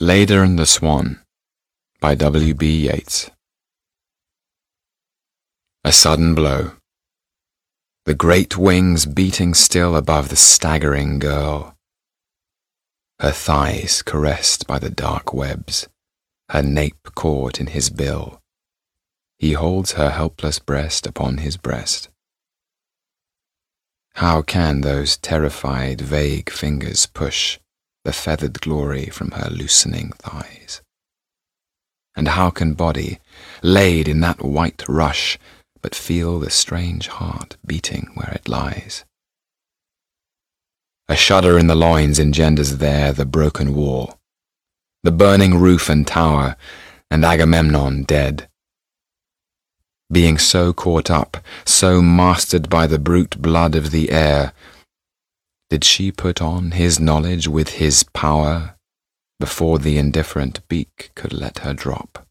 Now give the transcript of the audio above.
Leda and the Swan by W. B. Yeats A sudden blow. The great wings beating still above the staggering girl. Her thighs caressed by the dark webs, her nape caught in his bill. He holds her helpless breast upon his breast. How can those terrified, vague fingers push the feathered glory from her loosening thighs. And how can body, laid in that white rush, but feel the strange heart beating where it lies? A shudder in the loins engenders there the broken wall, the burning roof and tower, and Agamemnon dead. Being so caught up, so mastered by the brute blood of the air, did she put on his knowledge with his power before the indifferent beak could let her drop?